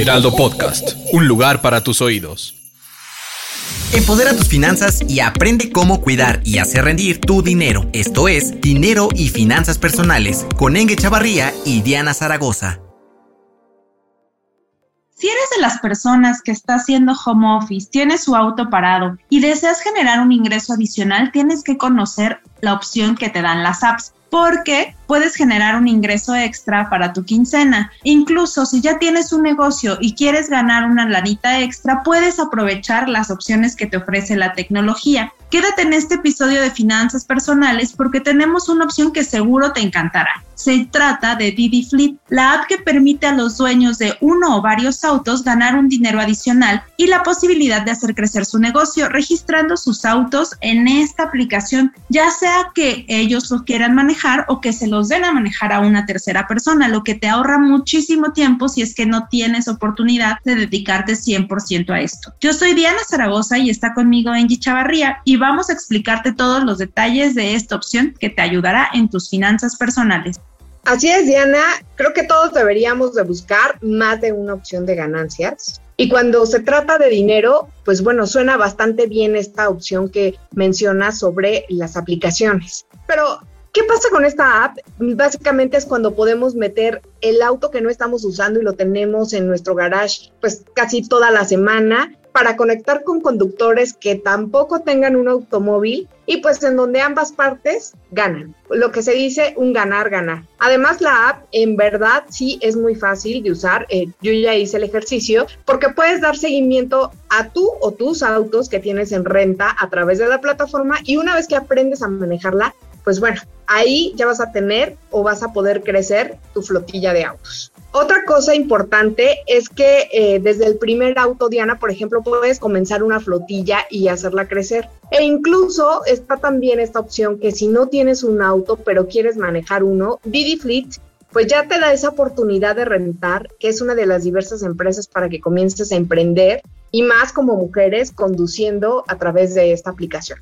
Heraldo Podcast, un lugar para tus oídos. Empodera tus finanzas y aprende cómo cuidar y hacer rendir tu dinero. Esto es Dinero y Finanzas Personales con Enge Chavarría y Diana Zaragoza. Si eres de las personas que está haciendo home office, tienes su auto parado y deseas generar un ingreso adicional, tienes que conocer la opción que te dan las apps porque puedes generar un ingreso extra para tu quincena. Incluso si ya tienes un negocio y quieres ganar una lanita extra, puedes aprovechar las opciones que te ofrece la tecnología. Quédate en este episodio de finanzas personales porque tenemos una opción que seguro te encantará. Se trata de Didi Fleet, la app que permite a los dueños de uno o varios autos ganar un dinero adicional y la posibilidad de hacer crecer su negocio registrando sus autos en esta aplicación, ya sea que ellos los quieran manejar o que se los den a manejar a una tercera persona, lo que te ahorra muchísimo tiempo si es que no tienes oportunidad de dedicarte 100% a esto. Yo soy Diana Zaragoza y está conmigo Angie Chavarría y vamos a explicarte todos los detalles de esta opción que te ayudará en tus finanzas personales. Así es, Diana. Creo que todos deberíamos de buscar más de una opción de ganancias. Y cuando se trata de dinero, pues bueno, suena bastante bien esta opción que mencionas sobre las aplicaciones. Pero, ¿qué pasa con esta app? Básicamente es cuando podemos meter el auto que no estamos usando y lo tenemos en nuestro garage pues casi toda la semana para conectar con conductores que tampoco tengan un automóvil y pues en donde ambas partes ganan. Lo que se dice un ganar-ganar. Además la app en verdad sí es muy fácil de usar. Eh, yo ya hice el ejercicio porque puedes dar seguimiento a tú o tus autos que tienes en renta a través de la plataforma y una vez que aprendes a manejarla, pues bueno, ahí ya vas a tener o vas a poder crecer tu flotilla de autos. Otra cosa importante es que eh, desde el primer auto, Diana, por ejemplo, puedes comenzar una flotilla y hacerla crecer. E incluso está también esta opción que si no tienes un auto pero quieres manejar uno, Didi Fleet, pues ya te da esa oportunidad de rentar, que es una de las diversas empresas para que comiences a emprender y más como mujeres conduciendo a través de esta aplicación.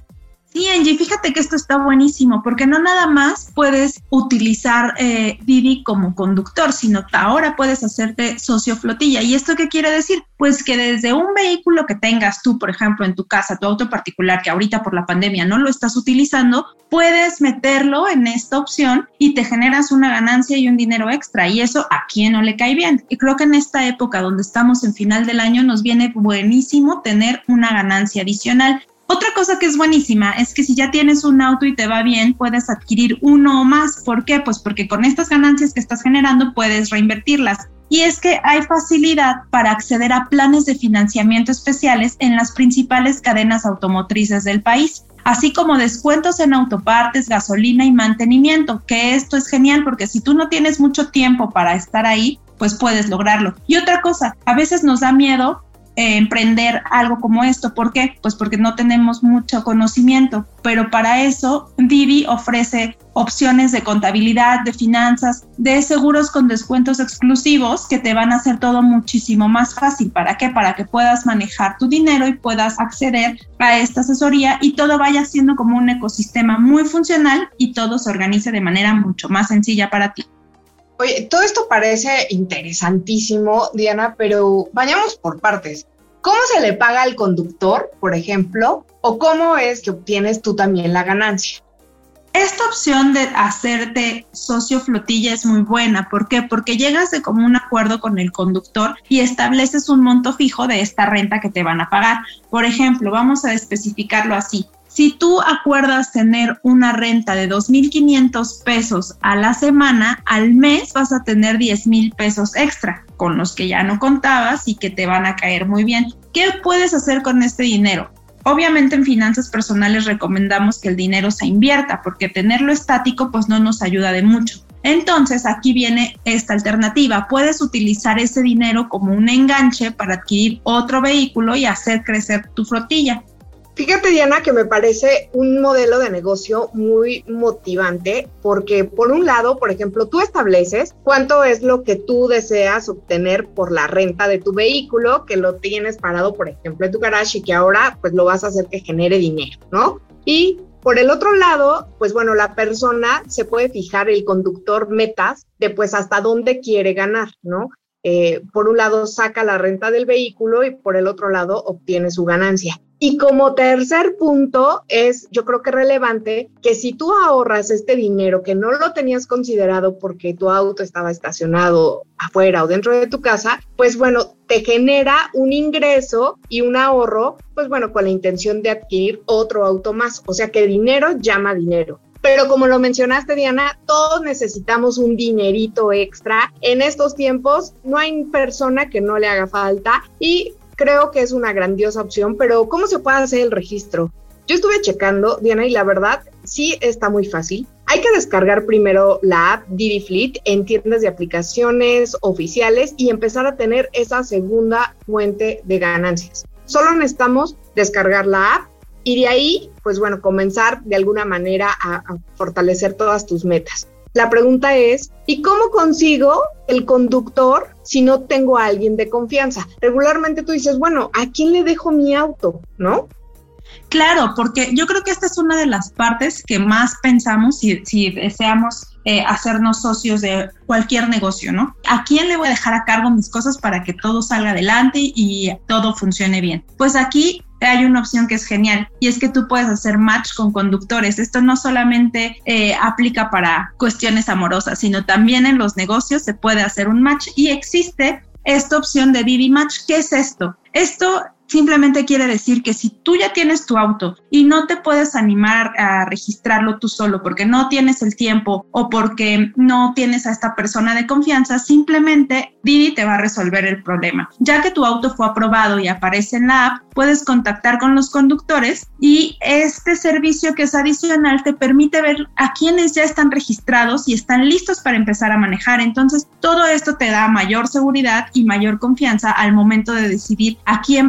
Sí, Angie, fíjate que esto está buenísimo porque no nada más puedes utilizar eh, Didi como conductor, sino ahora puedes hacerte socio flotilla. ¿Y esto qué quiere decir? Pues que desde un vehículo que tengas tú, por ejemplo, en tu casa, tu auto particular, que ahorita por la pandemia no lo estás utilizando, puedes meterlo en esta opción y te generas una ganancia y un dinero extra. Y eso a quien no le cae bien. Y creo que en esta época donde estamos en final del año nos viene buenísimo tener una ganancia adicional. Otra cosa que es buenísima es que si ya tienes un auto y te va bien, puedes adquirir uno o más. ¿Por qué? Pues porque con estas ganancias que estás generando puedes reinvertirlas. Y es que hay facilidad para acceder a planes de financiamiento especiales en las principales cadenas automotrices del país, así como descuentos en autopartes, gasolina y mantenimiento, que esto es genial porque si tú no tienes mucho tiempo para estar ahí, pues puedes lograrlo. Y otra cosa, a veces nos da miedo eh, emprender algo como esto. ¿Por qué? Pues porque no tenemos mucho conocimiento, pero para eso Didi ofrece opciones de contabilidad, de finanzas, de seguros con descuentos exclusivos que te van a hacer todo muchísimo más fácil. ¿Para qué? Para que puedas manejar tu dinero y puedas acceder a esta asesoría y todo vaya siendo como un ecosistema muy funcional y todo se organice de manera mucho más sencilla para ti. Oye, todo esto parece interesantísimo, Diana, pero vayamos por partes. ¿Cómo se le paga al conductor, por ejemplo? ¿O cómo es que obtienes tú también la ganancia? Esta opción de hacerte socio flotilla es muy buena. ¿Por qué? Porque llegas de común acuerdo con el conductor y estableces un monto fijo de esta renta que te van a pagar. Por ejemplo, vamos a especificarlo así. Si tú acuerdas tener una renta de 2.500 pesos a la semana, al mes vas a tener 10,000 pesos extra, con los que ya no contabas y que te van a caer muy bien. ¿Qué puedes hacer con este dinero? Obviamente en finanzas personales recomendamos que el dinero se invierta porque tenerlo estático pues no nos ayuda de mucho. Entonces aquí viene esta alternativa. Puedes utilizar ese dinero como un enganche para adquirir otro vehículo y hacer crecer tu flotilla. Fíjate, Diana, que me parece un modelo de negocio muy motivante porque, por un lado, por ejemplo, tú estableces cuánto es lo que tú deseas obtener por la renta de tu vehículo, que lo tienes parado, por ejemplo, en tu garage y que ahora pues lo vas a hacer que genere dinero, ¿no? Y por el otro lado, pues bueno, la persona se puede fijar el conductor metas de pues hasta dónde quiere ganar, ¿no? Eh, por un lado saca la renta del vehículo y por el otro lado obtiene su ganancia. Y como tercer punto es, yo creo que relevante, que si tú ahorras este dinero que no lo tenías considerado porque tu auto estaba estacionado afuera o dentro de tu casa, pues bueno, te genera un ingreso y un ahorro, pues bueno, con la intención de adquirir otro auto más. O sea que dinero llama dinero. Pero como lo mencionaste, Diana, todos necesitamos un dinerito extra. En estos tiempos no hay persona que no le haga falta y creo que es una grandiosa opción, pero ¿cómo se puede hacer el registro? Yo estuve checando, Diana, y la verdad sí está muy fácil. Hay que descargar primero la app Didi Fleet en tiendas de aplicaciones oficiales y empezar a tener esa segunda fuente de ganancias. Solo necesitamos descargar la app y de ahí, pues bueno, comenzar de alguna manera a, fortalecer todas tus metas. La pregunta es, ¿y cómo consigo el conductor si no tengo a alguien de confianza? Regularmente tú dices, bueno, ¿a quién le dejo mi auto? ¿No? Claro, porque yo creo que esta es una de las partes que más pensamos si, si deseamos eh, hacernos socios de cualquier negocio, ¿no? ¿A quién le voy a dejar a cargo mis cosas para que todo salga adelante y todo funcione bien? Pues aquí hay una opción que es genial y es que tú puedes hacer match con conductores. Esto no solamente eh, aplica para cuestiones amorosas, sino también en los negocios se puede hacer un match y existe esta opción de Didi Match. ¿Qué es esto? Esto Simplemente quiere decir que si tú ya tienes tu auto y no te puedes animar a registrarlo tú solo porque no tienes el tiempo o porque no tienes a esta persona de confianza, simplemente Didi te va a resolver el problema. Ya que tu auto fue aprobado y aparece en la app, puedes contactar con los conductores y este servicio que es adicional te permite ver a quienes ya están registrados y están listos para empezar a manejar. Entonces, todo esto te da mayor seguridad y mayor confianza al momento de decidir a quién